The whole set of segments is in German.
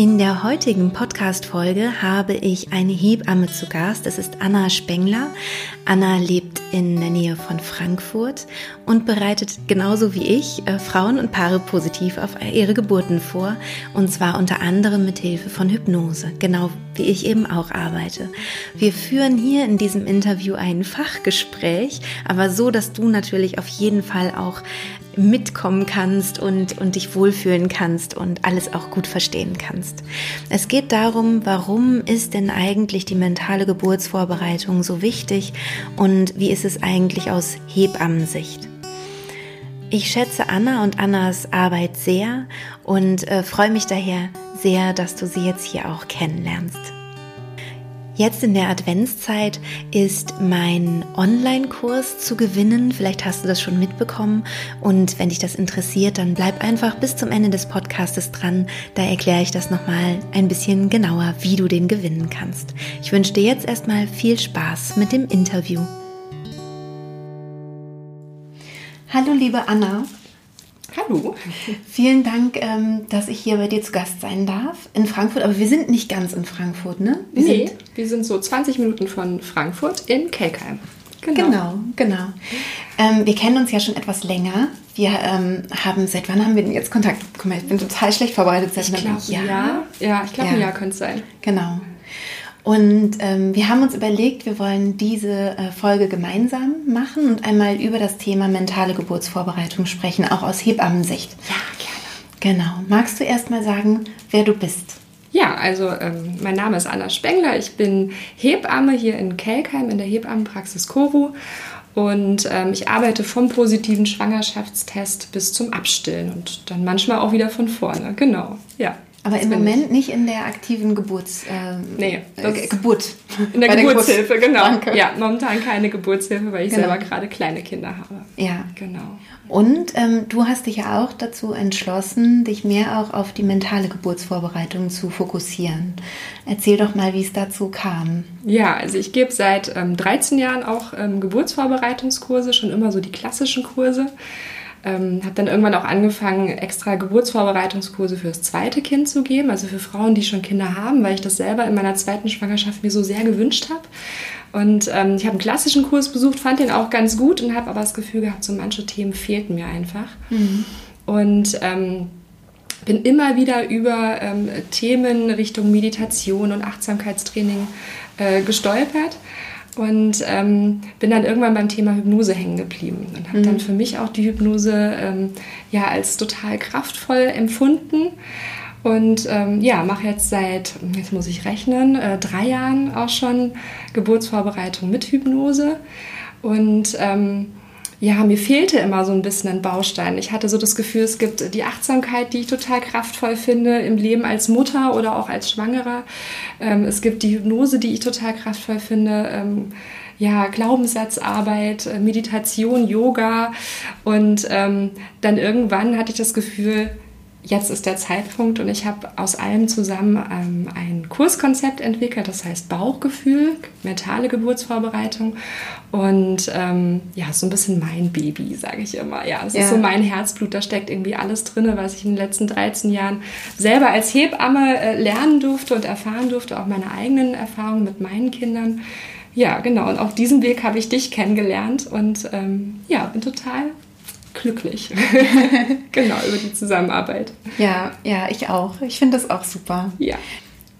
In der heutigen Podcast-Folge habe ich eine Hebamme zu Gast. Es ist Anna Spengler. Anna lebt in der Nähe von Frankfurt und bereitet genauso wie ich äh, Frauen und Paare positiv auf ihre Geburten vor. Und zwar unter anderem mit Hilfe von Hypnose, genau wie ich eben auch arbeite. Wir führen hier in diesem Interview ein Fachgespräch, aber so, dass du natürlich auf jeden Fall auch mitkommen kannst und, und dich wohlfühlen kannst und alles auch gut verstehen kannst. Es geht darum, warum ist denn eigentlich die mentale Geburtsvorbereitung so wichtig und wie ist es eigentlich aus Hebammensicht? Ich schätze Anna und Annas Arbeit sehr und äh, freue mich daher sehr, dass du sie jetzt hier auch kennenlernst. Jetzt in der Adventszeit ist mein Online-Kurs zu gewinnen. Vielleicht hast du das schon mitbekommen. Und wenn dich das interessiert, dann bleib einfach bis zum Ende des Podcastes dran. Da erkläre ich das nochmal ein bisschen genauer, wie du den gewinnen kannst. Ich wünsche dir jetzt erstmal viel Spaß mit dem Interview. Hallo liebe Anna. Hallo. Vielen Dank, ähm, dass ich hier bei dir zu Gast sein darf in Frankfurt. Aber wir sind nicht ganz in Frankfurt, ne? Wir nee, sind wir sind so 20 Minuten von Frankfurt in Kelkheim. Genau, genau. genau. Ähm, wir kennen uns ja schon etwas länger. Wir ähm, haben, seit wann haben wir denn jetzt Kontakt? Guck mal, ich bin total schlecht vorbereitet. Seit ich glaube, ja. Ja, ich glaube, ja. ein Jahr könnte es sein. Genau. Und ähm, wir haben uns überlegt, wir wollen diese äh, Folge gemeinsam machen und einmal über das Thema mentale Geburtsvorbereitung sprechen, auch aus Hebammensicht. Ja, gerne. Genau. Magst du erst mal sagen, wer du bist? Ja, also ähm, mein Name ist Anna Spengler. Ich bin Hebamme hier in Kelkheim in der Hebammenpraxis Koru. Und ähm, ich arbeite vom positiven Schwangerschaftstest bis zum Abstillen und dann manchmal auch wieder von vorne. Genau, ja. Aber im Moment ich. nicht in der aktiven Geburts, äh, nee, äh, Geburt. In der Geburtshilfe, der genau. Danke. Ja, momentan keine Geburtshilfe, weil ich genau. selber gerade kleine Kinder habe. Ja. Genau. Und ähm, du hast dich ja auch dazu entschlossen, dich mehr auch auf die mentale Geburtsvorbereitung zu fokussieren. Erzähl doch mal, wie es dazu kam. Ja, also ich gebe seit ähm, 13 Jahren auch ähm, Geburtsvorbereitungskurse, schon immer so die klassischen Kurse. Ähm, habe dann irgendwann auch angefangen, extra Geburtsvorbereitungskurse für das zweite Kind zu geben, also für Frauen, die schon Kinder haben, weil ich das selber in meiner zweiten Schwangerschaft mir so sehr gewünscht habe. Und ähm, ich habe einen klassischen Kurs besucht, fand den auch ganz gut und habe aber das Gefühl gehabt, so manche Themen fehlten mir einfach. Mhm. Und ähm, bin immer wieder über ähm, Themen Richtung Meditation und Achtsamkeitstraining äh, gestolpert und ähm, bin dann irgendwann beim Thema Hypnose hängen geblieben und habe mhm. dann für mich auch die Hypnose ähm, ja als total kraftvoll empfunden und ähm, ja mache jetzt seit jetzt muss ich rechnen äh, drei Jahren auch schon Geburtsvorbereitung mit Hypnose und ähm, ja, mir fehlte immer so ein bisschen ein Baustein. Ich hatte so das Gefühl, es gibt die Achtsamkeit, die ich total kraftvoll finde im Leben als Mutter oder auch als Schwangerer. Ähm, es gibt die Hypnose, die ich total kraftvoll finde. Ähm, ja, Glaubenssatzarbeit, äh, Meditation, Yoga. Und ähm, dann irgendwann hatte ich das Gefühl, jetzt ist der Zeitpunkt und ich habe aus allem zusammen ähm, ein Kurskonzept entwickelt, das heißt Bauchgefühl, mentale Geburtsvorbereitung und ähm, ja, so ein bisschen mein Baby, sage ich immer. Ja, es ja. ist so mein Herzblut, da steckt irgendwie alles drin, was ich in den letzten 13 Jahren selber als Hebamme äh, lernen durfte und erfahren durfte, auch meine eigenen Erfahrungen mit meinen Kindern. Ja, genau. Und auf diesem Weg habe ich dich kennengelernt und ähm, ja, bin total glücklich. genau, über die Zusammenarbeit. Ja, ja, ich auch. Ich finde das auch super. Ja.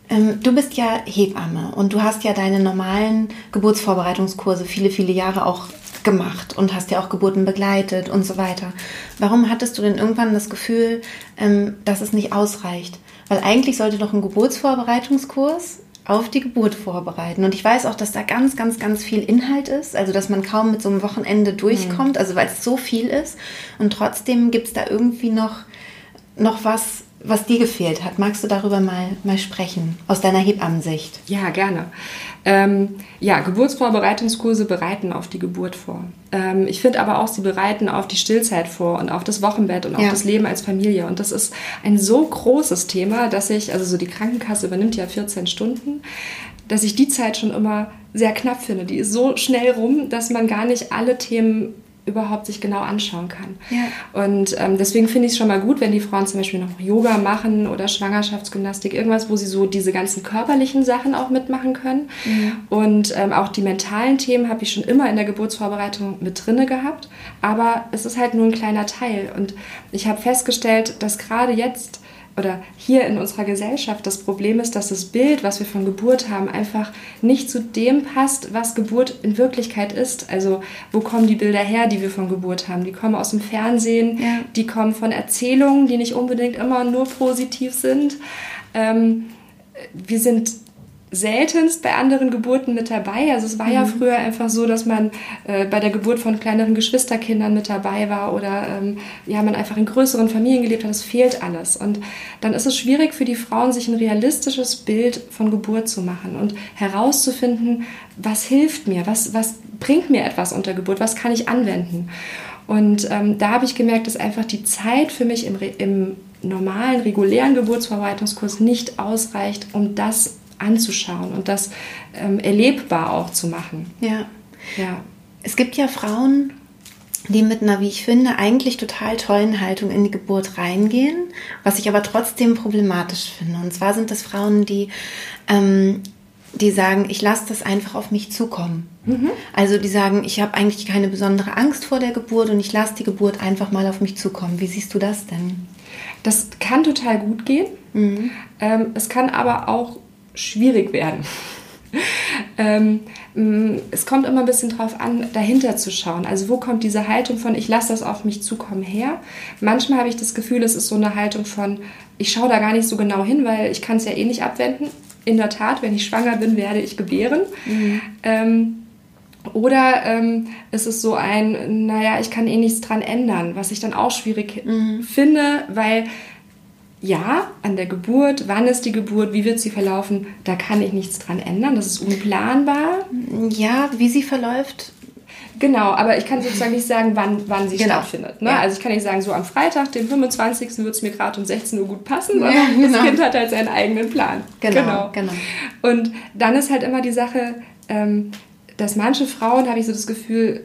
Ähm, du bist ja Hebamme und du hast ja deine normalen Geburtsvorbereitungskurse viele, viele Jahre auch gemacht und hast ja auch Geburten begleitet und so weiter. Warum hattest du denn irgendwann das Gefühl, ähm, dass es nicht ausreicht? Weil eigentlich sollte doch ein Geburtsvorbereitungskurs auf die Geburt vorbereiten. Und ich weiß auch, dass da ganz, ganz, ganz viel Inhalt ist, also dass man kaum mit so einem Wochenende durchkommt, mhm. also weil es so viel ist. Und trotzdem gibt es da irgendwie noch, noch was, was dir gefehlt hat. Magst du darüber mal, mal sprechen, aus deiner Hebammensicht? Ja, gerne. Ähm, ja, Geburtsvorbereitungskurse bereiten auf die Geburt vor. Ähm, ich finde aber auch, sie bereiten auf die Stillzeit vor und auf das Wochenbett und auf ja. das Leben als Familie. Und das ist ein so großes Thema, dass ich, also so die Krankenkasse übernimmt ja 14 Stunden, dass ich die Zeit schon immer sehr knapp finde. Die ist so schnell rum, dass man gar nicht alle Themen überhaupt sich genau anschauen kann. Ja. Und ähm, deswegen finde ich es schon mal gut, wenn die Frauen zum Beispiel noch Yoga machen oder Schwangerschaftsgymnastik, irgendwas, wo sie so diese ganzen körperlichen Sachen auch mitmachen können. Mhm. Und ähm, auch die mentalen Themen habe ich schon immer in der Geburtsvorbereitung mit drinne gehabt. Aber es ist halt nur ein kleiner Teil. Und ich habe festgestellt, dass gerade jetzt oder hier in unserer Gesellschaft das Problem ist, dass das Bild, was wir von Geburt haben, einfach nicht zu dem passt, was Geburt in Wirklichkeit ist. Also wo kommen die Bilder her, die wir von Geburt haben? Die kommen aus dem Fernsehen, ja. die kommen von Erzählungen, die nicht unbedingt immer nur positiv sind. Ähm, wir sind seltenst bei anderen Geburten mit dabei. Also es war mhm. ja früher einfach so, dass man äh, bei der Geburt von kleineren Geschwisterkindern mit dabei war oder ähm, ja, man einfach in größeren Familien gelebt hat. Es fehlt alles. Und dann ist es schwierig für die Frauen, sich ein realistisches Bild von Geburt zu machen und herauszufinden, was hilft mir, was, was bringt mir etwas unter Geburt, was kann ich anwenden. Und ähm, da habe ich gemerkt, dass einfach die Zeit für mich im, im normalen, regulären Geburtsvorbereitungskurs nicht ausreicht, um das anzuschauen und das ähm, erlebbar auch zu machen. Ja. ja. Es gibt ja Frauen, die mit einer, wie ich finde, eigentlich total tollen Haltung in die Geburt reingehen, was ich aber trotzdem problematisch finde. Und zwar sind das Frauen, die, ähm, die sagen, ich lasse das einfach auf mich zukommen. Mhm. Also die sagen, ich habe eigentlich keine besondere Angst vor der Geburt und ich lasse die Geburt einfach mal auf mich zukommen. Wie siehst du das denn? Das kann total gut gehen. Mhm. Ähm, es kann aber auch schwierig werden. ähm, es kommt immer ein bisschen drauf an, dahinter zu schauen. Also wo kommt diese Haltung von, ich lasse das auf mich zukommen her? Manchmal habe ich das Gefühl, es ist so eine Haltung von, ich schaue da gar nicht so genau hin, weil ich kann es ja eh nicht abwenden. In der Tat, wenn ich schwanger bin, werde ich gebären. Mhm. Ähm, oder ähm, ist es so ein, naja, ich kann eh nichts dran ändern, was ich dann auch schwierig mhm. finde, weil ja, an der Geburt, wann ist die Geburt, wie wird sie verlaufen, da kann ich nichts dran ändern, das ist unplanbar. Ja, wie sie verläuft. Genau, aber ich kann sozusagen nicht sagen, wann, wann sie genau. stattfindet. Ne? Ja. Also ich kann nicht sagen, so am Freitag, den 25. wird es mir gerade um 16 Uhr gut passen, ja, genau. das Kind hat halt seinen eigenen Plan. Genau, genau, genau. Und dann ist halt immer die Sache, ähm, dass manche Frauen, habe ich so das Gefühl,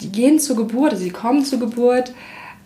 die gehen zur Geburt, also sie kommen zur Geburt,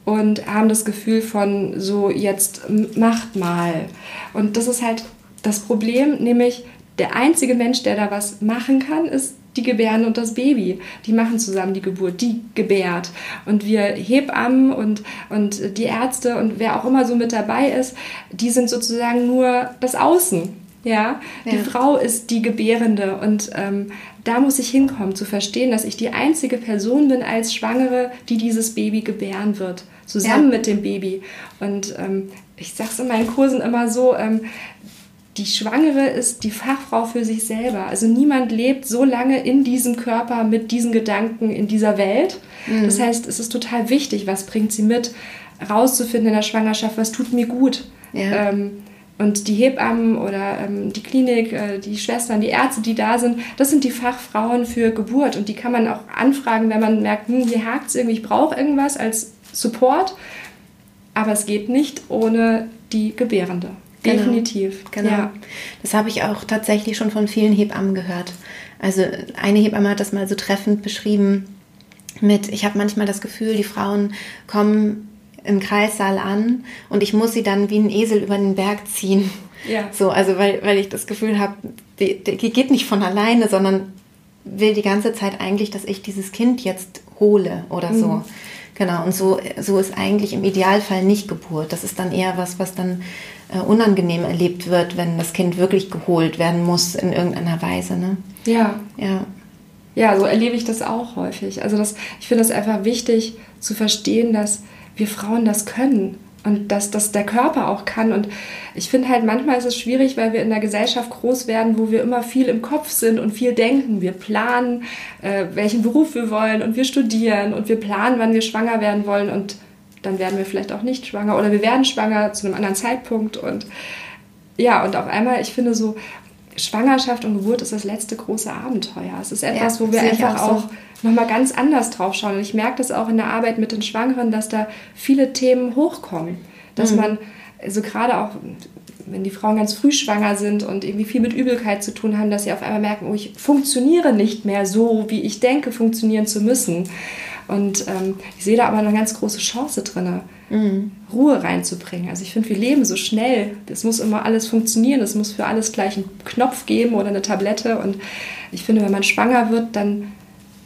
und haben das Gefühl von so jetzt macht mal. Und das ist halt das Problem, nämlich der einzige Mensch, der da was machen kann, ist die Gebärden und das Baby. Die machen zusammen die Geburt, die gebärt. Und wir Hebammen und, und die Ärzte und wer auch immer so mit dabei ist, die sind sozusagen nur das Außen. Ja, die ja. Frau ist die Gebärende und ähm, da muss ich hinkommen, zu verstehen, dass ich die einzige Person bin als Schwangere, die dieses Baby gebären wird zusammen ja. mit dem Baby. Und ähm, ich sage es in meinen Kursen immer so, ähm, die Schwangere ist die Fachfrau für sich selber. Also niemand lebt so lange in diesem Körper mit diesen Gedanken in dieser Welt. Mhm. Das heißt, es ist total wichtig, was bringt sie mit, rauszufinden in der Schwangerschaft, was tut mir gut. Ja. Ähm, und die Hebammen oder ähm, die Klinik, äh, die Schwestern, die Ärzte, die da sind, das sind die Fachfrauen für Geburt. Und die kann man auch anfragen, wenn man merkt, hm, hier hakt es irgendwie, ich brauche irgendwas als Support, aber es geht nicht ohne die Gebärende. Genau. Definitiv. Genau. Ja. Das habe ich auch tatsächlich schon von vielen Hebammen gehört. Also eine Hebamme hat das mal so treffend beschrieben mit, ich habe manchmal das Gefühl, die Frauen kommen im Kreissaal an und ich muss sie dann wie ein Esel über den Berg ziehen. Ja. So, also weil, weil ich das Gefühl habe, die, die geht nicht von alleine, sondern will die ganze Zeit eigentlich, dass ich dieses Kind jetzt hole oder so. Mhm. Genau, und so, so ist eigentlich im Idealfall nicht Geburt. Das ist dann eher was, was dann äh, unangenehm erlebt wird, wenn das Kind wirklich geholt werden muss in irgendeiner Weise. Ne? Ja. Ja. Ja, so erlebe ich das auch häufig. Also das, ich finde es einfach wichtig zu verstehen, dass wir Frauen das können und dass das der Körper auch kann. Und ich finde halt, manchmal ist es schwierig, weil wir in der Gesellschaft groß werden, wo wir immer viel im Kopf sind und viel denken. Wir planen, äh, welchen Beruf wir wollen und wir studieren und wir planen, wann wir schwanger werden wollen und dann werden wir vielleicht auch nicht schwanger oder wir werden schwanger zu einem anderen Zeitpunkt und ja, und auf einmal, ich finde so, Schwangerschaft und Geburt ist das letzte große Abenteuer. Es ist etwas, ja, wo wir einfach auch, so. Nochmal ganz anders drauf schauen. Und ich merke das auch in der Arbeit mit den Schwangeren, dass da viele Themen hochkommen. Dass mhm. man, also gerade auch, wenn die Frauen ganz früh schwanger sind und irgendwie viel mit Übelkeit zu tun haben, dass sie auf einmal merken, oh, ich funktioniere nicht mehr so, wie ich denke, funktionieren zu müssen. Und ähm, ich sehe da aber eine ganz große Chance drin, mhm. Ruhe reinzubringen. Also ich finde, wir leben so schnell. Es muss immer alles funktionieren. Es muss für alles gleich einen Knopf geben oder eine Tablette. Und ich finde, wenn man schwanger wird, dann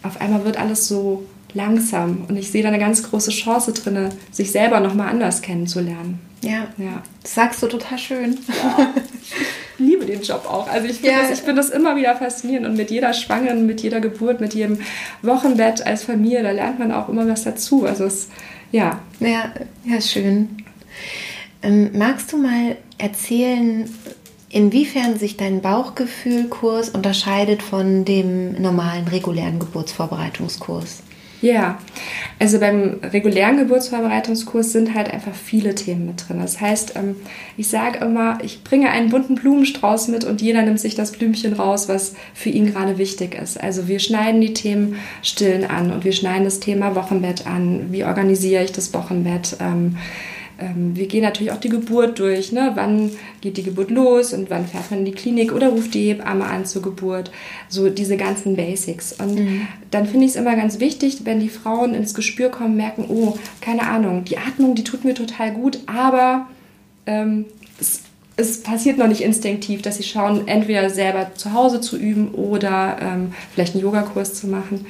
auf einmal wird alles so langsam. Und ich sehe da eine ganz große Chance drin, sich selber nochmal anders kennenzulernen. Ja. ja. Das sagst du total schön. Ja. Ich liebe den Job auch. Also ich finde ja. das, find das immer wieder faszinierend. Und mit jeder Schwangeren, mit jeder Geburt, mit jedem Wochenbett als Familie, da lernt man auch immer was dazu. Also es, ja. Ja, ja schön. Ähm, magst du mal erzählen, inwiefern sich dein Bauchgefühlkurs unterscheidet von dem normalen regulären Geburtsvorbereitungskurs? Ja, also beim regulären Geburtsvorbereitungskurs sind halt einfach viele Themen mit drin. Das heißt, ähm, ich sage immer, ich bringe einen bunten Blumenstrauß mit und jeder nimmt sich das Blümchen raus, was für ihn gerade wichtig ist. Also wir schneiden die Themen Stillen an und wir schneiden das Thema Wochenbett an. Wie organisiere ich das Wochenbett? Ähm, wir gehen natürlich auch die Geburt durch. Ne? Wann geht die Geburt los und wann fährt man in die Klinik oder ruft die Hebamme an zur Geburt? So diese ganzen Basics. Und mhm. dann finde ich es immer ganz wichtig, wenn die Frauen ins Gespür kommen, merken, oh, keine Ahnung, die Atmung, die tut mir total gut, aber ähm, es es passiert noch nicht instinktiv, dass sie schauen, entweder selber zu Hause zu üben oder ähm, vielleicht einen Yogakurs zu machen.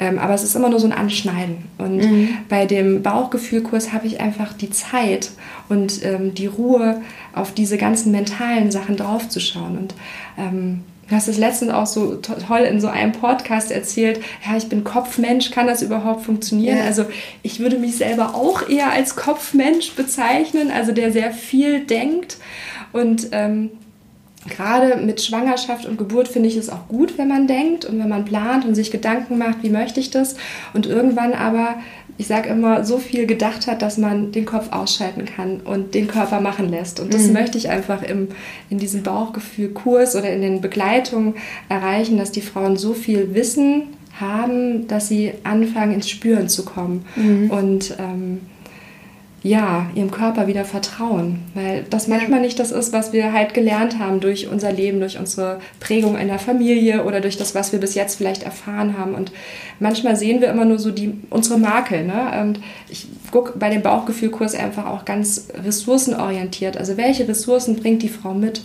Ähm, aber es ist immer nur so ein Anschneiden. Und mhm. bei dem Bauchgefühlkurs habe ich einfach die Zeit und ähm, die Ruhe, auf diese ganzen mentalen Sachen draufzuschauen. Und ähm, Du hast es letztens auch so toll in so einem Podcast erzählt, ja, ich bin Kopfmensch, kann das überhaupt funktionieren? Ja. Also ich würde mich selber auch eher als Kopfmensch bezeichnen, also der sehr viel denkt und ähm, gerade mit Schwangerschaft und Geburt finde ich es auch gut, wenn man denkt und wenn man plant und sich Gedanken macht, wie möchte ich das. Und irgendwann aber, ich sage immer, so viel gedacht hat, dass man den Kopf ausschalten kann und den Körper machen lässt. Und das mhm. möchte ich einfach im, in diesem Bauchgefühl-Kurs oder in den Begleitungen erreichen, dass die Frauen so viel wissen haben, dass sie anfangen ins Spüren zu kommen. Mhm. Und ähm, ja, ihrem Körper wieder vertrauen, weil das manchmal nicht das ist, was wir halt gelernt haben durch unser Leben, durch unsere Prägung in der Familie oder durch das, was wir bis jetzt vielleicht erfahren haben. Und manchmal sehen wir immer nur so die, unsere Makel. Ne? Und ich gucke bei dem Bauchgefühlkurs einfach auch ganz ressourcenorientiert. Also welche Ressourcen bringt die Frau mit?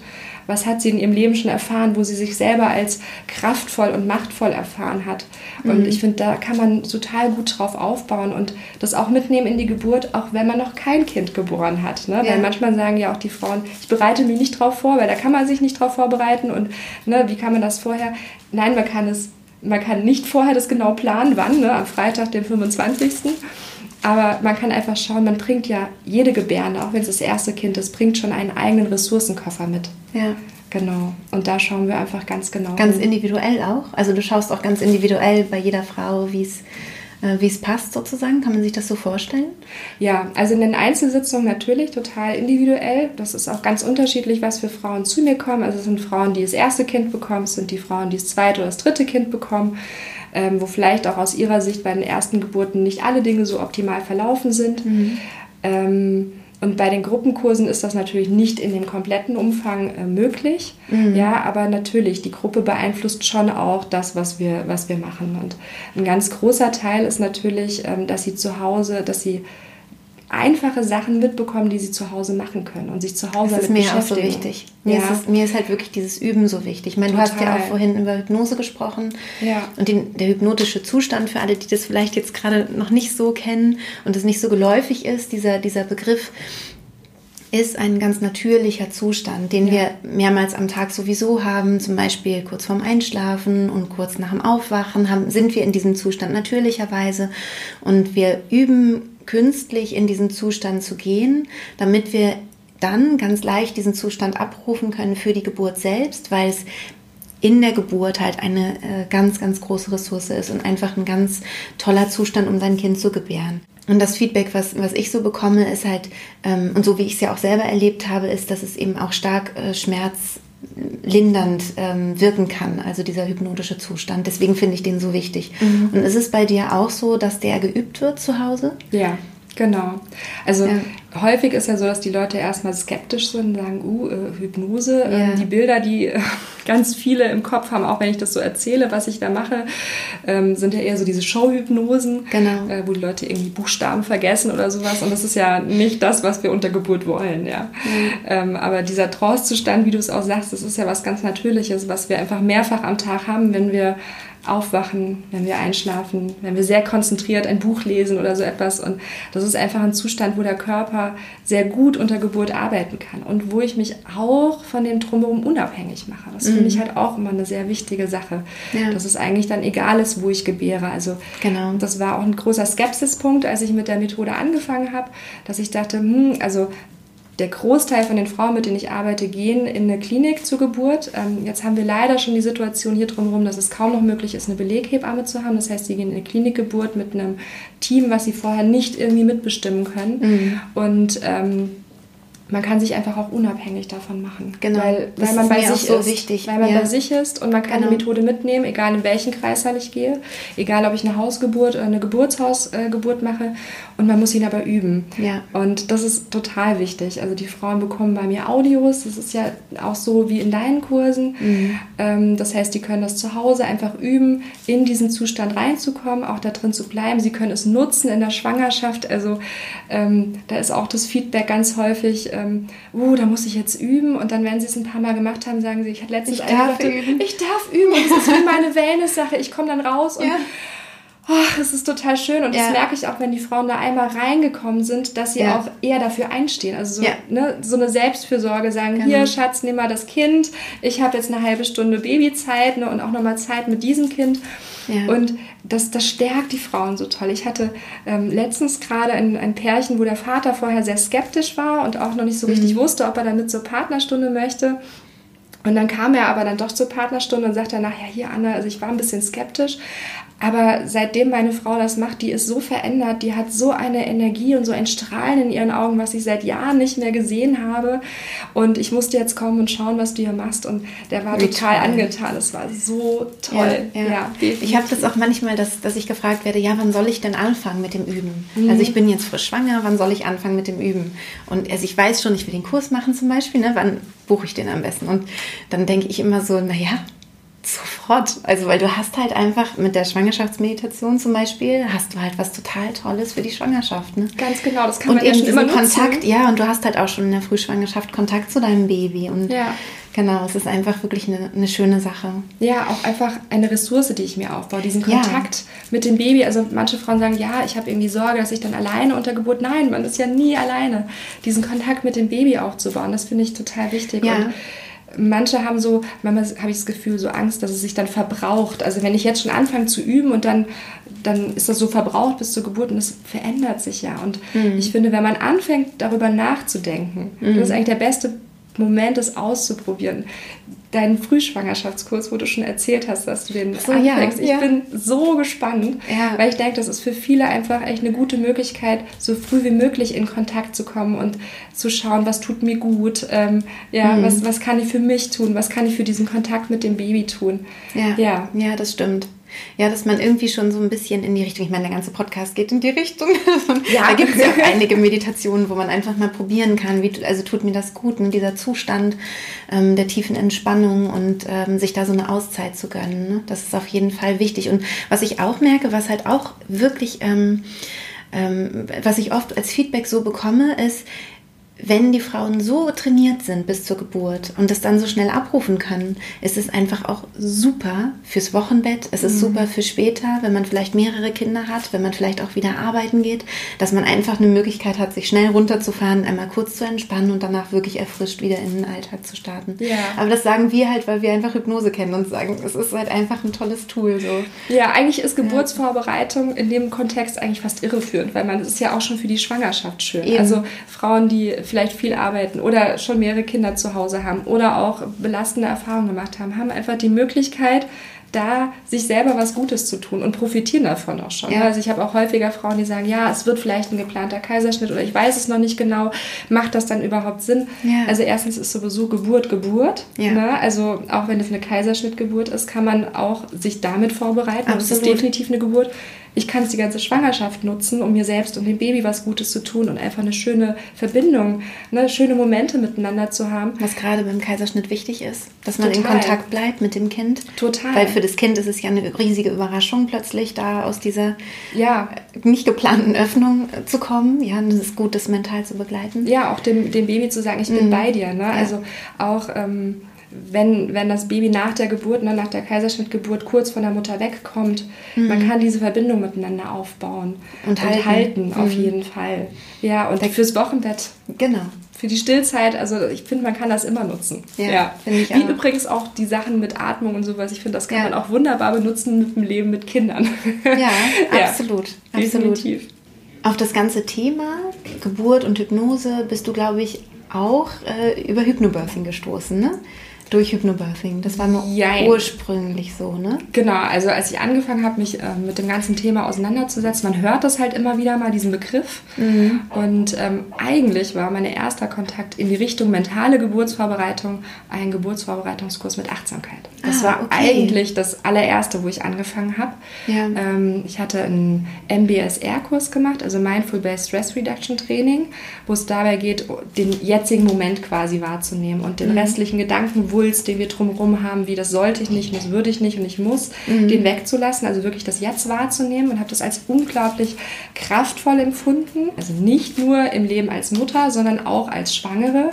Was hat sie in ihrem Leben schon erfahren, wo sie sich selber als kraftvoll und machtvoll erfahren hat. Und mhm. ich finde, da kann man total gut drauf aufbauen und das auch mitnehmen in die Geburt, auch wenn man noch kein Kind geboren hat. Ne? Ja. Weil manchmal sagen ja auch die Frauen, ich bereite mich nicht drauf vor, weil da kann man sich nicht drauf vorbereiten und ne, wie kann man das vorher? Nein, man kann es man kann nicht vorher das genau planen, wann, ne? am Freitag, den 25. Aber man kann einfach schauen, man bringt ja jede Gebärde, auch wenn es das erste Kind ist, bringt schon einen eigenen Ressourcenkoffer mit. Ja. Genau. Und da schauen wir einfach ganz genau. Ganz hin. individuell auch. Also du schaust auch ganz individuell bei jeder Frau, wie es äh, wie es passt sozusagen. Kann man sich das so vorstellen? Ja, also in den Einzelsitzungen natürlich total individuell. Das ist auch ganz unterschiedlich, was für Frauen zu mir kommen. Also es sind Frauen, die das erste Kind bekommen, es sind die Frauen, die das zweite oder das dritte Kind bekommen ähm, wo vielleicht auch aus ihrer Sicht bei den ersten Geburten nicht alle Dinge so optimal verlaufen sind. Mhm. Ähm, und bei den Gruppenkursen ist das natürlich nicht in dem kompletten Umfang äh, möglich. Mhm. Ja, aber natürlich, die Gruppe beeinflusst schon auch das, was wir, was wir machen. Und ein ganz großer Teil ist natürlich, ähm, dass sie zu Hause, dass sie einfache Sachen mitbekommen, die sie zu Hause machen können und sich zu Hause das ist mir auch so wichtig. Mir, ja. ist es, mir ist halt wirklich dieses Üben so wichtig. Ich meine, Total. du hast ja auch vorhin über Hypnose gesprochen ja. und den, der hypnotische Zustand für alle, die das vielleicht jetzt gerade noch nicht so kennen und es nicht so geläufig ist, dieser, dieser Begriff ist ein ganz natürlicher Zustand, den ja. wir mehrmals am Tag sowieso haben, zum Beispiel kurz vorm Einschlafen und kurz nach dem Aufwachen haben, sind wir in diesem Zustand natürlicherweise und wir üben künstlich in diesen Zustand zu gehen, damit wir dann ganz leicht diesen Zustand abrufen können für die Geburt selbst, weil es in der Geburt halt eine äh, ganz, ganz große Ressource ist und einfach ein ganz toller Zustand, um sein Kind zu gebären. und das Feedback, was, was ich so bekomme, ist halt, ähm, und so wie ich es ja auch selber erlebt habe, ist, dass es eben auch stark äh, schmerzlindernd ähm, wirken kann, also dieser hypnotische Zustand. Deswegen finde ich den so wichtig. Mhm. Und ist es bei dir auch so, dass der geübt wird zu Hause? Ja, Genau. Also ja. Häufig ist ja so, dass die Leute erstmal skeptisch sind und sagen, uh, äh, Hypnose. Ähm, ja. die Bilder, die äh, ganz viele im Kopf haben, auch wenn ich das so erzähle, was ich da mache, ähm, sind ja eher so diese Showhypnosen, genau. äh, wo die Leute irgendwie Buchstaben vergessen oder sowas. Und das ist ja nicht das, was wir unter Geburt wollen. Ja. Mhm. Ähm, aber dieser Trance-Zustand, wie du es auch sagst, das ist ja was ganz Natürliches, was wir einfach mehrfach am Tag haben, wenn wir aufwachen, wenn wir einschlafen, wenn wir sehr konzentriert ein Buch lesen oder so etwas. Und das ist einfach ein Zustand, wo der Körper sehr gut unter Geburt arbeiten kann und wo ich mich auch von dem Drumherum unabhängig mache. Das mhm. finde ich halt auch immer eine sehr wichtige Sache. Ja. Dass es eigentlich dann egal ist, wo ich gebäre. Also genau. das war auch ein großer Skepsispunkt, als ich mit der Methode angefangen habe, dass ich dachte, hm, also der Großteil von den Frauen, mit denen ich arbeite, gehen in eine Klinik zur Geburt. Ähm, jetzt haben wir leider schon die Situation hier drumherum, dass es kaum noch möglich ist, eine Beleghebamme zu haben. Das heißt, sie gehen in eine Klinikgeburt mit einem Team, was sie vorher nicht irgendwie mitbestimmen können. Mhm. Und ähm, man kann sich einfach auch unabhängig davon machen. Genau. Weil, weil man bei sich so ist. Wichtig. Weil man ja. bei sich ist und man kann genau. die Methode mitnehmen, egal in welchen Kreißsaal ich gehe, egal ob ich eine Hausgeburt oder eine Geburtshausgeburt mache. Und man muss ihn aber üben. Ja. Und das ist total wichtig. Also die Frauen bekommen bei mir Audios. Das ist ja auch so wie in deinen Kursen. Mhm. Ähm, das heißt, die können das zu Hause einfach üben, in diesen Zustand reinzukommen, auch da drin zu bleiben. Sie können es nutzen in der Schwangerschaft. Also ähm, da ist auch das Feedback ganz häufig ähm, uh, da muss ich jetzt üben. Und dann, wenn sie es ein paar Mal gemacht haben, sagen sie, ich hatte letztens ich darf gedacht, üben. ich darf üben. Und das ist wie meine Wellness-Sache. Ich komme dann raus und ja. Oh, es ist total schön. Und ja. das merke ich auch, wenn die Frauen da einmal reingekommen sind, dass sie ja. auch eher dafür einstehen. Also so, ne, so eine Selbstfürsorge sagen, genau. hier, Schatz, nimm mal das Kind. Ich habe jetzt eine halbe Stunde Babyzeit ne, und auch nochmal Zeit mit diesem Kind. Ja. Und das, das stärkt die Frauen so toll. Ich hatte ähm, letztens gerade ein, ein Pärchen, wo der Vater vorher sehr skeptisch war und auch noch nicht so richtig mhm. wusste, ob er damit zur Partnerstunde möchte. Und dann kam er aber dann doch zur Partnerstunde und sagte danach, ja, hier Anna, also ich war ein bisschen skeptisch, aber seitdem meine Frau das macht, die ist so verändert, die hat so eine Energie und so ein Strahlen in ihren Augen, was ich seit Jahren nicht mehr gesehen habe. Und ich musste jetzt kommen und schauen, was du hier machst. Und der war total toll. angetan. Es war so toll. Ja, ja. ja ich habe das auch manchmal, dass, dass ich gefragt werde, ja, wann soll ich denn anfangen mit dem Üben? Mhm. Also ich bin jetzt frisch schwanger, wann soll ich anfangen mit dem Üben? Und also ich weiß schon, ich will den Kurs machen zum Beispiel, ne? wann buche ich den am besten? Und dann denke ich immer so, naja, Sofort. Also, weil du hast halt einfach mit der Schwangerschaftsmeditation zum Beispiel, hast du halt was total Tolles für die Schwangerschaft. Ne? Ganz genau, das kann und man ja schon immer Kontakt, ja, und du hast halt auch schon in der Frühschwangerschaft Kontakt zu deinem Baby. Und ja. genau, es ist einfach wirklich eine, eine schöne Sache. Ja, auch einfach eine Ressource, die ich mir aufbaue, diesen Kontakt ja. mit dem Baby. Also manche Frauen sagen, ja, ich habe irgendwie Sorge, dass ich dann alleine unter Geburt. Nein, man ist ja nie alleine. Diesen Kontakt mit dem Baby aufzubauen, das finde ich total wichtig. Ja. Und manche haben so, manchmal habe ich das Gefühl, so Angst, dass es sich dann verbraucht. Also wenn ich jetzt schon anfange zu üben und dann, dann ist das so verbraucht bis zur Geburt und das verändert sich ja. Und mhm. ich finde, wenn man anfängt, darüber nachzudenken, mhm. das ist eigentlich der beste Moment, das auszuprobieren deinen Frühschwangerschaftskurs, wo du schon erzählt hast, dass du den so, anfängst. Ja, ich ja. bin so gespannt, ja. weil ich denke, das ist für viele einfach echt eine gute Möglichkeit, so früh wie möglich in Kontakt zu kommen und zu schauen, was tut mir gut, ähm, ja, mhm. was, was kann ich für mich tun, was kann ich für diesen Kontakt mit dem Baby tun. Ja, ja. ja das stimmt. Ja, dass man irgendwie schon so ein bisschen in die Richtung, ich meine, der ganze Podcast geht in die Richtung. Ja. da gibt es ja auch einige Meditationen, wo man einfach mal probieren kann, wie, also tut mir das gut, ne? dieser Zustand ähm, der tiefen Entspannung und ähm, sich da so eine Auszeit zu gönnen. Ne? Das ist auf jeden Fall wichtig. Und was ich auch merke, was halt auch wirklich, ähm, ähm was ich oft als Feedback so bekomme, ist, wenn die Frauen so trainiert sind bis zur Geburt und das dann so schnell abrufen können, ist es einfach auch super fürs Wochenbett. Es ist mhm. super für später, wenn man vielleicht mehrere Kinder hat, wenn man vielleicht auch wieder arbeiten geht, dass man einfach eine Möglichkeit hat, sich schnell runterzufahren, einmal kurz zu entspannen und danach wirklich erfrischt wieder in den Alltag zu starten. Ja. Aber das sagen wir halt, weil wir einfach Hypnose kennen und sagen, es ist halt einfach ein tolles Tool. So. Ja, eigentlich ist Geburtsvorbereitung in dem Kontext eigentlich fast irreführend, weil man ist ja auch schon für die Schwangerschaft schön. Eben. Also Frauen, die vielleicht viel arbeiten oder schon mehrere Kinder zu Hause haben oder auch belastende Erfahrungen gemacht haben, haben einfach die Möglichkeit, da sich selber was Gutes zu tun und profitieren davon auch schon. Ja. Also ich habe auch häufiger Frauen, die sagen, ja, es wird vielleicht ein geplanter Kaiserschnitt oder ich weiß es noch nicht genau, macht das dann überhaupt Sinn? Ja. Also erstens ist sowieso Geburt Geburt. Ja. Ne? Also auch wenn es eine Kaiserschnittgeburt ist, kann man auch sich damit vorbereiten. Absolut. Das ist definitiv eine Geburt ich kann es die ganze Schwangerschaft nutzen, um mir selbst und dem Baby was Gutes zu tun und einfach eine schöne Verbindung, ne, schöne Momente miteinander zu haben. Was gerade beim Kaiserschnitt wichtig ist, dass man Total. in Kontakt bleibt mit dem Kind. Total. Für das Kind ist es ja eine riesige Überraschung, plötzlich da aus dieser ja. nicht geplanten Öffnung zu kommen. Ja, und es ist gut, das mental zu begleiten. Ja, auch dem, dem Baby zu sagen, ich bin mhm. bei dir. Ne? Ja. Also auch. Ähm, wenn, wenn das Baby nach der Geburt, ne, nach der Kaiserschnittgeburt kurz von der Mutter wegkommt, mhm. man kann diese Verbindung miteinander aufbauen und, und halten, halten auf mhm. jeden Fall. Ja, und fürs Wochenbett. Genau. Für die Stillzeit, also ich finde, man kann das immer nutzen. Ja, ja. finde ich Wie auch. übrigens auch die Sachen mit Atmung und sowas. Ich finde, das kann ja. man auch wunderbar benutzen mit dem Leben mit Kindern. Ja, absolut. ja, definitiv. Absolut. Auf das ganze Thema Geburt und Hypnose bist du, glaube ich, auch äh, über Hypnobirthing gestoßen, ne? Durch Hypnobirthing. Das war nur Jein. ursprünglich so, ne? Genau, also als ich angefangen habe, mich äh, mit dem ganzen Thema auseinanderzusetzen, man hört das halt immer wieder mal, diesen Begriff. Mhm. Und ähm, eigentlich war mein erster Kontakt in die Richtung mentale Geburtsvorbereitung ein Geburtsvorbereitungskurs mit Achtsamkeit. Das ah, war okay. eigentlich das allererste, wo ich angefangen habe. Ja. Ähm, ich hatte einen MBSR-Kurs gemacht, also Mindful Based Stress Reduction Training, wo es dabei geht, den jetzigen Moment quasi wahrzunehmen und den mhm. restlichen Gedanken, Wulst, den wir drumherum haben, wie das sollte ich nicht, das würde ich nicht und ich muss, mhm. den wegzulassen, also wirklich das Jetzt wahrzunehmen und habe das als unglaublich kraftvoll empfunden. Also nicht nur im Leben als Mutter, sondern auch als Schwangere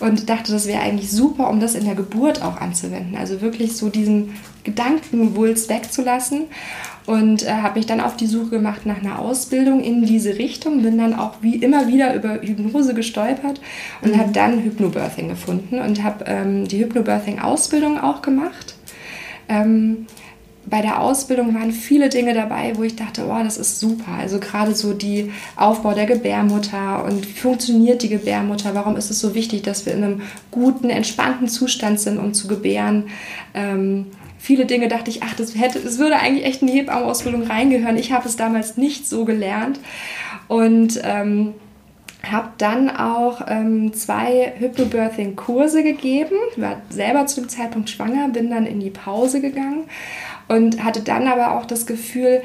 und dachte, das wäre eigentlich super, um das in der Geburt auch anzuwenden. Also wirklich so diesen Gedankenwulst wegzulassen und äh, habe mich dann auf die Suche gemacht nach einer Ausbildung in diese Richtung, bin dann auch wie immer wieder über Hypnose gestolpert und mhm. habe dann Hypnobirthing gefunden und habe ähm, die Hypnobirthing-Ausbildung auch gemacht. Ähm, bei der Ausbildung waren viele Dinge dabei, wo ich dachte, oh, das ist super. Also gerade so die Aufbau der Gebärmutter und wie funktioniert die Gebärmutter? Warum ist es so wichtig, dass wir in einem guten, entspannten Zustand sind, um zu gebären? Ähm, viele Dinge dachte ich, ach, das, hätte, das würde eigentlich echt in die Hebammenausbildung reingehören. Ich habe es damals nicht so gelernt und ähm, habe dann auch ähm, zwei Hypnobirthing-Kurse gegeben. War selber zu dem Zeitpunkt schwanger, bin dann in die Pause gegangen und hatte dann aber auch das Gefühl,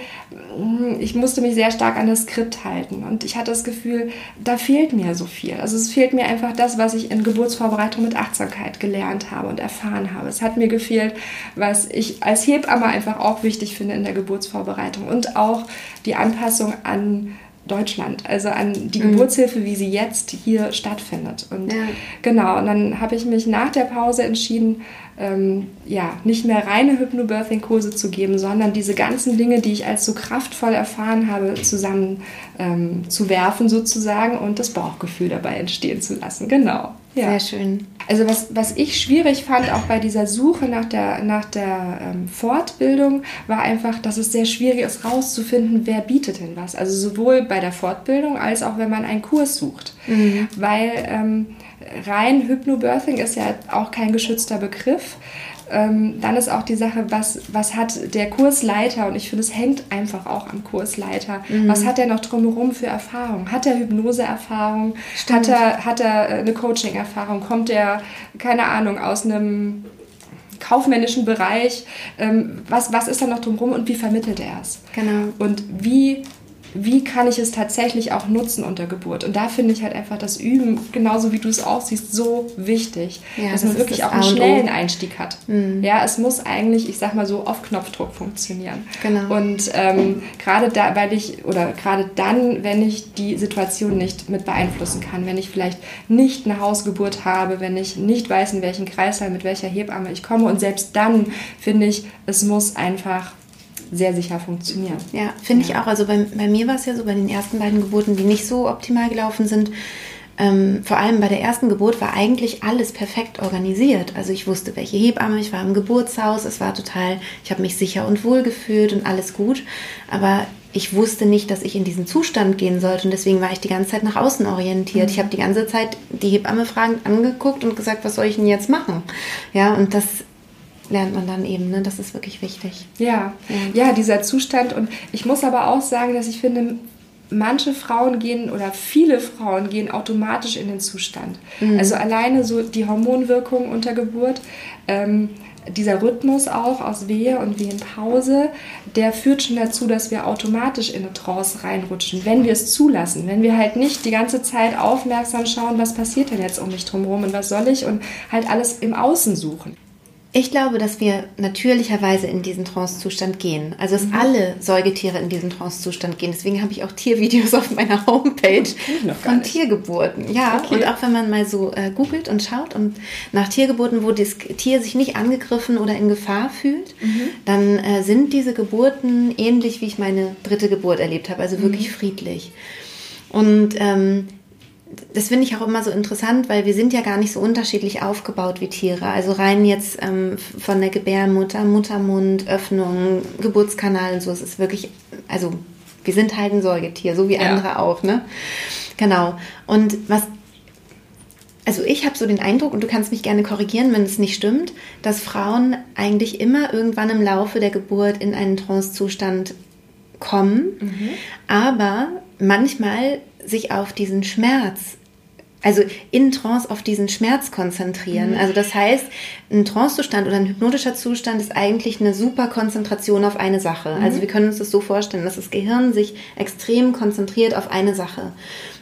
mm, ich musste mich sehr stark an das Skript halten und ich hatte das Gefühl, da fehlt mir so viel. Also es fehlt mir einfach das, was ich in Geburtsvorbereitung mit Achtsamkeit gelernt habe und erfahren habe. Es hat mir gefehlt, was ich als Hebamme einfach auch wichtig finde in der Geburtsvorbereitung und auch die Anpassung an Deutschland, also an die mhm. Geburtshilfe, wie sie jetzt hier stattfindet. Und ja. genau, und dann habe ich mich nach der Pause entschieden, ähm, ja, nicht mehr reine Hypnobirthing-Kurse zu geben, sondern diese ganzen Dinge, die ich als so kraftvoll erfahren habe, zusammen ähm, zu werfen sozusagen und das Bauchgefühl dabei entstehen zu lassen. Genau. Ja. Sehr schön. Also was, was ich schwierig fand, auch bei dieser Suche nach der, nach der ähm, Fortbildung, war einfach, dass es sehr schwierig ist, rauszufinden, wer bietet denn was. Also sowohl bei der Fortbildung als auch wenn man einen Kurs sucht. Mhm. Weil ähm, rein Hypnobirthing ist ja auch kein geschützter Begriff. Ähm, dann ist auch die Sache, was, was hat der Kursleiter, und ich finde, es hängt einfach auch am Kursleiter, mhm. was hat er noch drumherum für Erfahrung? Hat er Hypnose-Erfahrung? Hat er, hat er eine Coaching-Erfahrung? Kommt er, keine Ahnung, aus einem kaufmännischen Bereich? Ähm, was, was ist da noch drumherum und wie vermittelt er es? Genau. Und wie wie kann ich es tatsächlich auch nutzen unter Geburt? Und da finde ich halt einfach das Üben, genauso wie du es auch siehst, so wichtig, ja, dass das man wirklich auch einen schnellen Einstieg hat. Mhm. Ja, es muss eigentlich, ich sag mal so, auf Knopfdruck funktionieren. Genau. Und ähm, gerade da, weil ich, oder gerade dann, wenn ich die Situation nicht mit beeinflussen kann, wenn ich vielleicht nicht eine Hausgeburt habe, wenn ich nicht weiß, in welchen Kreislauf, mit welcher Hebamme ich komme und selbst dann finde ich, es muss einfach sehr sicher funktionieren. Ja, finde ja. ich auch. Also bei, bei mir war es ja so, bei den ersten beiden Geburten, die nicht so optimal gelaufen sind, ähm, vor allem bei der ersten Geburt war eigentlich alles perfekt organisiert. Also ich wusste, welche Hebamme, ich war im Geburtshaus, es war total, ich habe mich sicher und wohl gefühlt und alles gut. Aber ich wusste nicht, dass ich in diesen Zustand gehen sollte und deswegen war ich die ganze Zeit nach außen orientiert. Mhm. Ich habe die ganze Zeit die Hebamme fragend angeguckt und gesagt, was soll ich denn jetzt machen? Ja, und das lernt man dann eben, ne? Das ist wirklich wichtig. Ja. ja, ja, dieser Zustand. Und ich muss aber auch sagen, dass ich finde, manche Frauen gehen oder viele Frauen gehen automatisch in den Zustand. Mhm. Also alleine so die Hormonwirkung unter Geburt. Ähm, dieser Rhythmus auch aus Wehe und Wehenpause, der führt schon dazu, dass wir automatisch in eine Trance reinrutschen, wenn wir es zulassen. Wenn wir halt nicht die ganze Zeit aufmerksam schauen, was passiert denn jetzt um mich drumherum und was soll ich und halt alles im Außen suchen. Ich glaube, dass wir natürlicherweise in diesen Trance-Zustand gehen. Also dass mhm. alle Säugetiere in diesen Trance-Zustand gehen. Deswegen habe ich auch Tiervideos auf meiner Homepage von Tiergeburten. Ja, okay. und auch wenn man mal so äh, googelt und schaut und nach Tiergeburten, wo das Tier sich nicht angegriffen oder in Gefahr fühlt, mhm. dann äh, sind diese Geburten ähnlich, wie ich meine dritte Geburt erlebt habe. Also wirklich mhm. friedlich. Und ähm, das finde ich auch immer so interessant, weil wir sind ja gar nicht so unterschiedlich aufgebaut wie Tiere. Also rein jetzt ähm, von der Gebärmutter, Muttermund, Öffnung, Geburtskanal und so. Es ist wirklich, also wir sind halt ein Säugetier, so wie ja. andere auch, ne? Genau. Und was also ich habe so den Eindruck, und du kannst mich gerne korrigieren, wenn es nicht stimmt, dass Frauen eigentlich immer irgendwann im Laufe der Geburt in einen Trancezustand kommen, mhm. aber manchmal sich auf diesen Schmerz also in Trance auf diesen Schmerz konzentrieren. Mhm. Also das heißt, ein Trancezustand oder ein hypnotischer Zustand ist eigentlich eine super Konzentration auf eine Sache. Mhm. Also wir können uns das so vorstellen, dass das Gehirn sich extrem konzentriert auf eine Sache.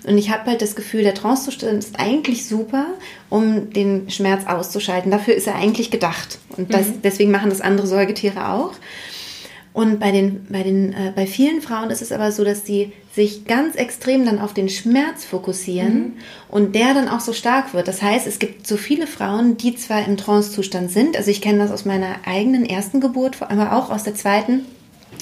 Und ich habe halt das Gefühl, der Trancezustand ist eigentlich super, um den Schmerz auszuschalten. Dafür ist er eigentlich gedacht. Und das, mhm. deswegen machen das andere Säugetiere auch. Und bei, den, bei, den, äh, bei vielen Frauen ist es aber so, dass sie sich ganz extrem dann auf den Schmerz fokussieren mhm. und der dann auch so stark wird. Das heißt, es gibt so viele Frauen, die zwar im Trancezustand sind, also ich kenne das aus meiner eigenen ersten Geburt, aber auch aus der zweiten,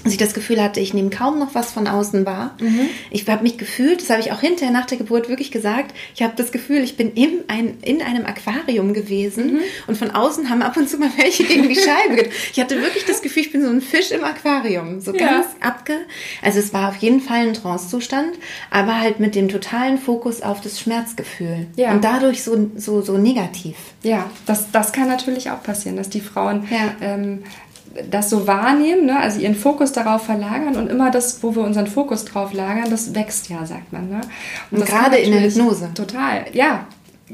dass ich das Gefühl hatte, ich nehme kaum noch was von außen wahr. Mhm. Ich habe mich gefühlt, das habe ich auch hinterher nach der Geburt wirklich gesagt, ich habe das Gefühl, ich bin in, ein, in einem Aquarium gewesen mhm. und von außen haben ab und zu mal welche gegen die Scheibe. ich hatte wirklich das Gefühl, ich bin so ein Fisch im Aquarium, so ja. ganz abge... Also es war auf jeden Fall ein Trancezustand, aber halt mit dem totalen Fokus auf das Schmerzgefühl ja. und dadurch so, so, so negativ. Ja, das, das kann natürlich auch passieren, dass die Frauen ja. ähm, das so wahrnehmen, ne? also ihren Fokus darauf verlagern und immer das, wo wir unseren Fokus drauf lagern, das wächst ja, sagt man. Ne? Und, und gerade in der Hypnose. Total, ja,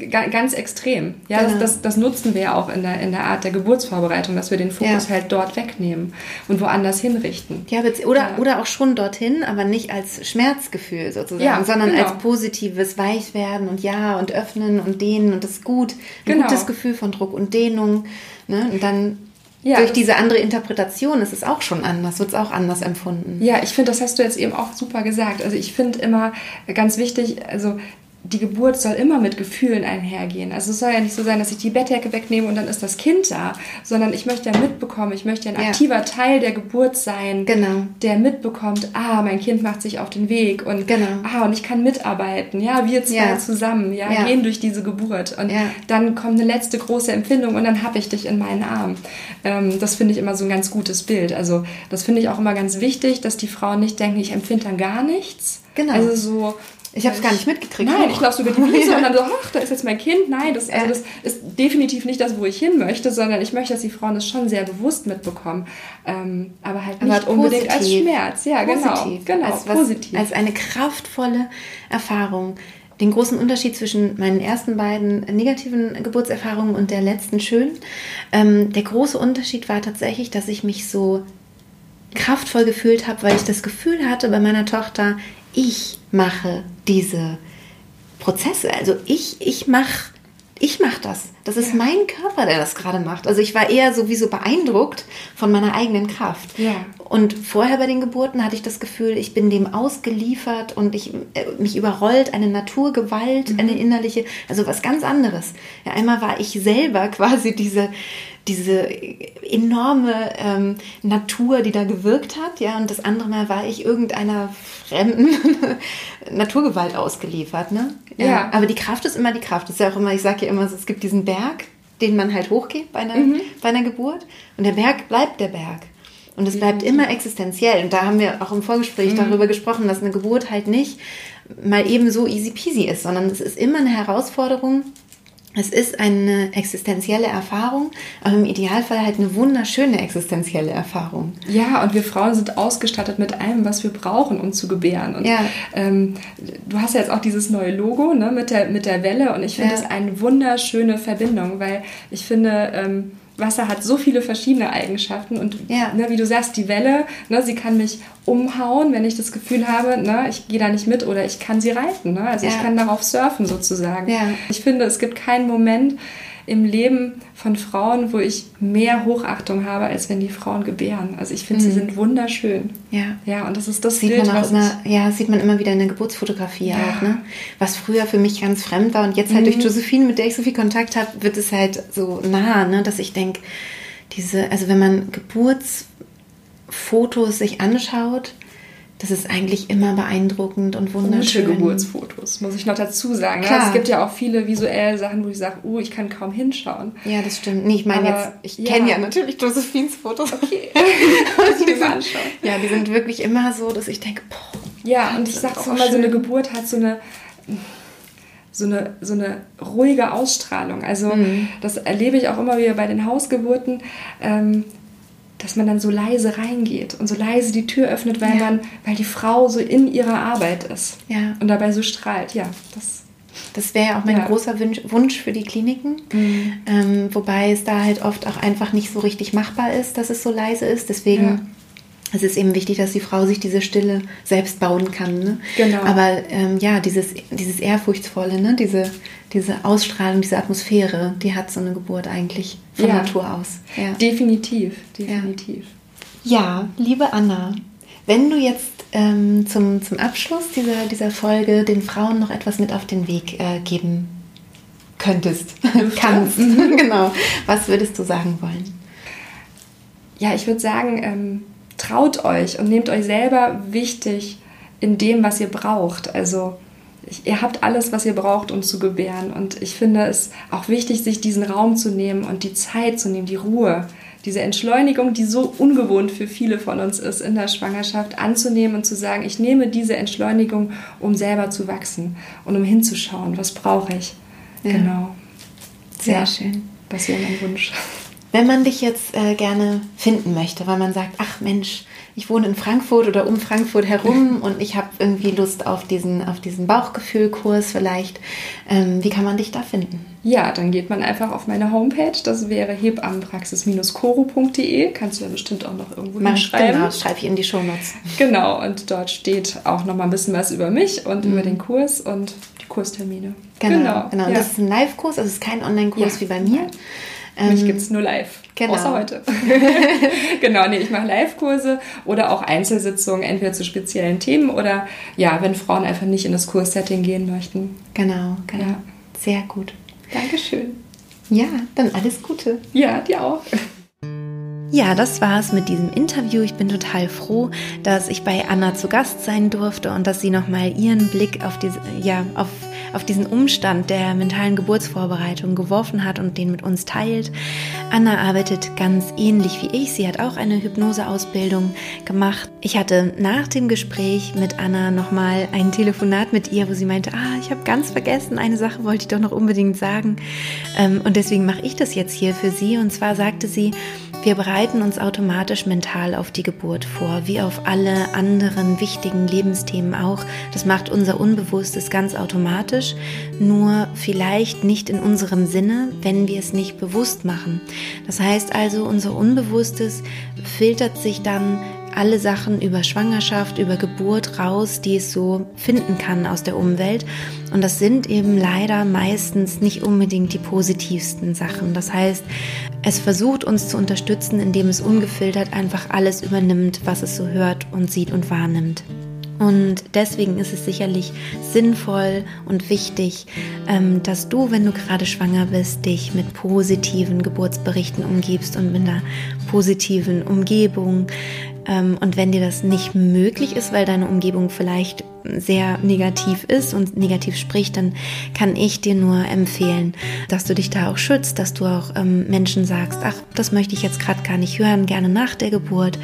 ganz extrem. Ja, genau. das, das, das, nutzen wir ja auch in der, in der Art der Geburtsvorbereitung, dass wir den Fokus ja. halt dort wegnehmen und woanders hinrichten. Ja, oder, ja. oder auch schon dorthin, aber nicht als Schmerzgefühl sozusagen, ja, sondern genau. als positives Weichwerden und Ja und Öffnen und Dehnen und das ist gut. Ein genau. gutes Gefühl von Druck und Dehnung. Ne? Und dann ja, Durch diese andere Interpretation ist es auch schon anders, wird es auch anders empfunden. Ja, ich finde, das hast du jetzt eben auch super gesagt. Also ich finde immer ganz wichtig, also die Geburt soll immer mit Gefühlen einhergehen. Also es soll ja nicht so sein, dass ich die Bettdecke wegnehme und dann ist das Kind da, sondern ich möchte ja mitbekommen, ich möchte ja ein ja. aktiver Teil der Geburt sein, genau. der mitbekommt, ah, mein Kind macht sich auf den Weg und genau. ah, und ich kann mitarbeiten, ja, wir zwei ja. zusammen, ja, ja, gehen durch diese Geburt und dann kommt eine letzte große Empfindung und dann habe ich dich in meinen Arm. Ähm, das finde ich immer so ein ganz gutes Bild. Also das finde ich auch immer ganz wichtig, dass die Frauen nicht denken, ich empfinde dann gar nichts. Genau. Also so, ich habe es gar nicht mitgekriegt. Nein, ich laufe über die Wiese und dann so, ach, da ist jetzt mein Kind. Nein, das, also das ist definitiv nicht das, wo ich hin möchte, sondern ich möchte, dass die Frauen das schon sehr bewusst mitbekommen. Ähm, aber halt nicht aber unbedingt positiv. als Schmerz. Ja, genau, positiv. genau. Als, was, positiv. als eine kraftvolle Erfahrung. Den großen Unterschied zwischen meinen ersten beiden negativen Geburtserfahrungen und der letzten schönen. Ähm, der große Unterschied war tatsächlich, dass ich mich so kraftvoll gefühlt habe, weil ich das Gefühl hatte bei meiner Tochter, ich mache diese Prozesse. Also ich, ich mache ich mache das. Das ist ja. mein Körper, der das gerade macht. Also ich war eher sowieso beeindruckt von meiner eigenen Kraft. Ja. Und vorher bei den Geburten hatte ich das Gefühl, ich bin dem ausgeliefert und ich, äh, mich überrollt eine Naturgewalt, mhm. eine innerliche, also was ganz anderes. Ja, einmal war ich selber quasi diese, diese enorme ähm, Natur, die da gewirkt hat, ja, und das andere Mal war ich irgendeiner fremden Naturgewalt ausgeliefert, ne? Ja. ja. Aber die Kraft ist immer die Kraft. Das ist ja auch immer, ich sage ja immer, es gibt diesen Berg, den man halt hochgeht bei einer, mhm. bei einer Geburt, und der Berg bleibt der Berg. Und es bleibt immer existenziell. Und da haben wir auch im Vorgespräch mhm. darüber gesprochen, dass eine Geburt halt nicht mal eben so easy peasy ist, sondern es ist immer eine Herausforderung, Es ist eine existenzielle Erfahrung, aber im Idealfall halt eine wunderschöne existenzielle Erfahrung. Ja, und wir Frauen sind ausgestattet mit allem, was wir brauchen, um zu gebären. Und Ja. ähm, du hast ja jetzt auch dieses neue Logo ne, mit, der, mit der Welle und ich finde Ja. das eine wunderschöne Verbindung, weil ich finde, ähm, Wasser hat so viele verschiedene Eigenschaften und Ja. ne, wie du sagst, die Welle, ne, sie kann mich umhauen, wenn ich das Gefühl habe, ne, ich gehe da nicht mit oder ich kann sie reiten. Ne? Also ich Ja. kann darauf surfen sozusagen. Ja. Ich finde, es gibt keinen Moment im Leben von Frauen, wo ich mehr Hochachtung habe, als wenn die Frauen gebären. Also ich finde, sie sind wunderschön. Ja. Ja, und das ist das Mhm. Sieht Bild, man, auch was immer, ja, sieht man immer wieder in der Geburtsfotografie Ja. auch, ne? Was früher für mich ganz fremd war und jetzt halt Mhm. durch Josephine, mit der ich so viel Kontakt habe, wird es halt so nah, ne? Dass ich denke, diese, also wenn man Geburtsfotos sich anschaut, das ist eigentlich immer beeindruckend und ich gute wunderschön. Geburtsfotos, muss ich noch dazu sagen. Klar. Es gibt ja auch viele visuelle Sachen, wo ich sage, uh, ich kann kaum hinschauen. Ja, das stimmt. Nee, ich meine jetzt, ich ja. kenne ja natürlich Josephines Fotos. Okay. die, sind, anschauen. ja, die sind wirklich immer so, dass ich denke, boah, Ja, und ich auch immer, so eine. Geburt hat so eine, so eine, so eine ruhige Ausstrahlung. Also Mhm. das erlebe ich auch immer wieder bei den Hausgeburten, ähm, dass man dann so leise reingeht und so leise die Tür öffnet, weil Ja. man, weil die Frau so in ihrer Arbeit ist Ja. und dabei so strahlt. Ja, das Das wäre ja auch mein Ja. großer Wunsch, Wunsch für die Kliniken. Ähm, wobei es da halt oft auch einfach nicht so richtig machbar ist, dass es so leise ist. Deswegen es ist eben wichtig, dass die Frau sich diese Stille selbst bauen kann. Ne? Genau. Aber ähm, ja, dieses, dieses Ehrfurchtsvolle, ne? diese, diese Ausstrahlung, diese Atmosphäre, die hat so eine Geburt eigentlich von Ja. Natur aus. Ja. definitiv, definitiv. Ja, liebe Anna, wenn du jetzt ähm, zum, zum Abschluss dieser, dieser Folge den Frauen noch etwas mit auf den Weg äh, geben könntest, kannst, genau, was würdest du sagen wollen? Ja, ich würde sagen, ähm, traut euch und nehmt euch selber wichtig in dem, was ihr braucht. Also ihr habt alles, was ihr braucht, um zu gebären. Und ich finde es auch wichtig, sich diesen Raum zu nehmen und die Zeit zu nehmen, die Ruhe, diese Entschleunigung, die so ungewohnt für viele von uns ist in der Schwangerschaft, anzunehmen und zu sagen, ich nehme diese Entschleunigung, um selber zu wachsen und um hinzuschauen, was brauche ich. Ja. Genau. Sehr Ja. schön. Das wäre mein Wunsch. Wenn man dich jetzt äh, gerne finden möchte, weil man sagt, ach Mensch, ich wohne in Frankfurt oder um Frankfurt herum und ich habe irgendwie Lust auf diesen, auf diesen Bauchgefühlkurs vielleicht, ähm, wie kann man dich da finden? Ja, dann geht man einfach auf meine Homepage. Das wäre hebammenpraxis-koro.de. Kannst du ja bestimmt auch noch irgendwo Mach hinschreiben. genau, schreibe ich in die Shownotes. Genau, und dort steht auch noch mal ein bisschen was über mich und über den Kurs und die Kurstermine. Mhm. Genau, genau. Und Ja. das ist ein Live-Kurs, also es ist kein Online-Kurs Ja. wie bei mir. Mich Ähm, gibt es nur live. genau. Außer heute. genau, nee, ich mache Live-Kurse oder auch Einzelsitzungen, entweder zu speziellen Themen oder ja, wenn Frauen einfach nicht in das Kurssetting gehen möchten. Genau, genau. Ja. Sehr gut. Dankeschön. Ja, dann alles Gute. Ja, dir auch. Ja, das war's mit diesem Interview. Ich bin total froh, dass ich bei Anna zu Gast sein durfte und dass sie nochmal ihren Blick auf diese, ja, auf, auf diesen Umstand der mentalen Geburtsvorbereitung geworfen hat und den mit uns teilt. Anna arbeitet ganz ähnlich wie ich. Sie hat auch eine Hypnoseausbildung gemacht. Ich hatte nach dem Gespräch mit Anna nochmal ein Telefonat mit ihr, wo sie meinte, ah, ich habe ganz vergessen, eine Sache wollte ich doch noch unbedingt sagen. Ähm, und deswegen mache ich das jetzt hier für sie. Und zwar sagte sie, wir bereiten uns automatisch mental auf die Geburt vor, wie auf alle anderen wichtigen Lebensthemen auch. Das macht unser Unbewusstes ganz automatisch, nur vielleicht nicht in unserem Sinne, wenn wir es nicht bewusst machen. Das heißt also, unser Unbewusstes filtert sich dann alle Sachen über Schwangerschaft, über Geburt raus, die es so finden kann aus der Umwelt. Und das sind eben leider meistens nicht unbedingt die positivsten Sachen. Das heißt, es versucht uns zu unterstützen, indem es ungefiltert einfach alles übernimmt, was es so hört und sieht und wahrnimmt. Und deswegen ist es sicherlich sinnvoll und wichtig, ähm, dass du, wenn du gerade schwanger bist, dich mit positiven Geburtsberichten umgibst und mit einer positiven Umgebung. Ähm, und wenn dir das nicht möglich ist, weil deine Umgebung vielleicht sehr negativ ist und negativ spricht, dann kann ich dir nur empfehlen, dass du dich da auch schützt, dass du auch ähm, Menschen sagst, ach, das möchte ich jetzt gerade gar nicht hören, gerne nach der Geburt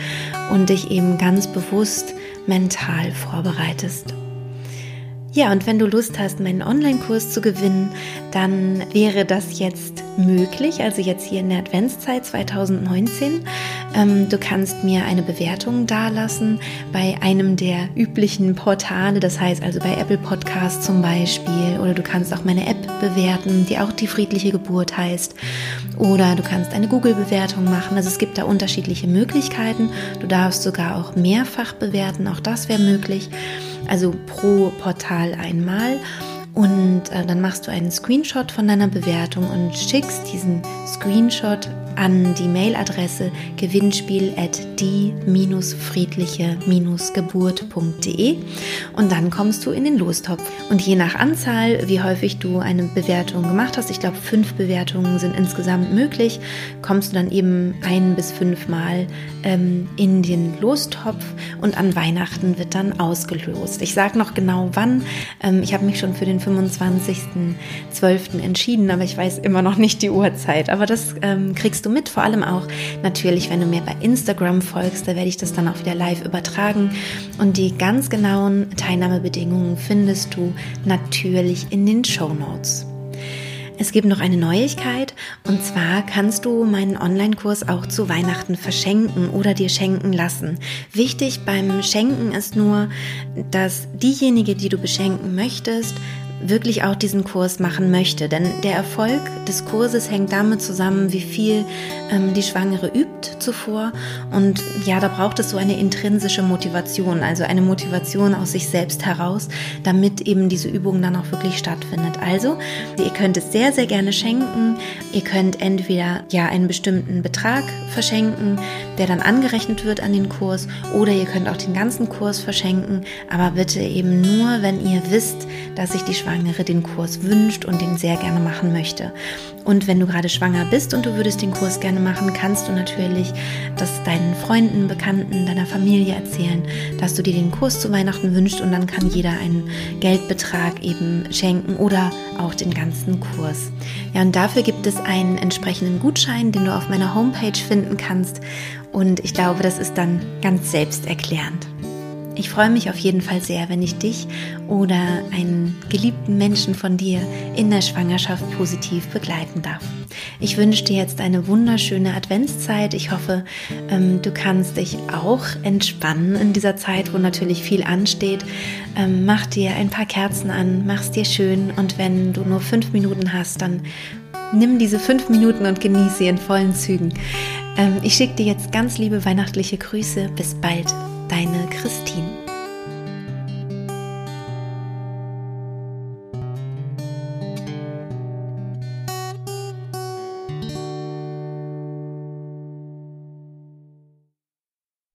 und dich eben ganz bewusst mental vorbereitest. Ja, und wenn du Lust hast, meinen Online-Kurs zu gewinnen, dann wäre das jetzt möglich, also jetzt hier in der Adventszeit 2019. Ähm, du kannst mir eine Bewertung dalassen bei einem der üblichen Portale, das heißt also bei Apple Podcasts zum Beispiel, oder du kannst auch meine App bewerten, die auch die friedliche Geburt heißt, oder du kannst eine Google-Bewertung machen. Also es gibt da unterschiedliche Möglichkeiten. Du darfst sogar auch mehrfach bewerten, auch das wäre möglich also pro Portal einmal. Und äh, dann machst du einen Screenshot von deiner Bewertung und schickst diesen Screenshot an die Mailadresse gewinnspiel at die-friedliche-geburt.de und dann kommst du in den Lostopf. Und je nach Anzahl, wie häufig du eine Bewertung gemacht hast, ich glaube fünf Bewertungen sind insgesamt möglich, kommst du dann eben ein bis fünfmal ähm, in den Lostopf und an Weihnachten wird dann ausgelost. Ich sage noch genau wann. Ähm, ich habe mich schon für den 25.12. entschieden, aber ich weiß immer noch nicht die Uhrzeit. Aber das ähm, kriegst du mit, vor allem auch natürlich, wenn du mir bei Instagram folgst, da werde ich das dann auch wieder live übertragen. Und die ganz genauen Teilnahmebedingungen findest du natürlich in den Show Notes. Es gibt noch eine Neuigkeit und zwar kannst du meinen Online-Kurs auch zu Weihnachten verschenken oder dir schenken lassen. Wichtig beim Schenken ist nur, dass diejenige, die du beschenken möchtest, wirklich auch diesen Kurs machen möchte. Denn der Erfolg des Kurses hängt damit zusammen, wie viel ähm, die Schwangere übt zuvor. Und ja, da braucht es so eine intrinsische Motivation, also eine Motivation aus sich selbst heraus, damit eben diese Übung dann auch wirklich stattfindet. Also, ihr könnt es sehr, sehr gerne schenken. Ihr könnt entweder ja einen bestimmten Betrag verschenken, der dann angerechnet wird an den Kurs, oder ihr könnt auch den ganzen Kurs verschenken, aber bitte eben nur, wenn ihr wisst, dass sich die den Kurs wünscht und den sehr gerne machen möchte. Und wenn du gerade schwanger bist und du würdest den Kurs gerne machen, kannst du natürlich das deinen Freunden, Bekannten, deiner Familie erzählen, dass du dir den Kurs zu Weihnachten wünschst und dann kann jeder einen Geldbetrag eben schenken oder auch den ganzen Kurs. Ja, und dafür gibt es einen entsprechenden Gutschein, den du auf meiner Homepage finden kannst. Und ich glaube, das ist dann ganz selbsterklärend. Ich freue mich auf jeden Fall sehr, wenn ich dich oder einen geliebten Menschen von dir in der Schwangerschaft positiv begleiten darf. Ich wünsche dir jetzt eine wunderschöne Adventszeit. Ich hoffe, ähm, du kannst dich auch entspannen in dieser Zeit, wo natürlich viel ansteht. Ähm, mach dir ein paar Kerzen an, mach's dir schön und wenn du nur fünf Minuten hast, dann nimm diese fünf Minuten und genieße sie in vollen Zügen. Ähm, ich schicke dir jetzt ganz liebe weihnachtliche Grüße. Bis bald deine Christine.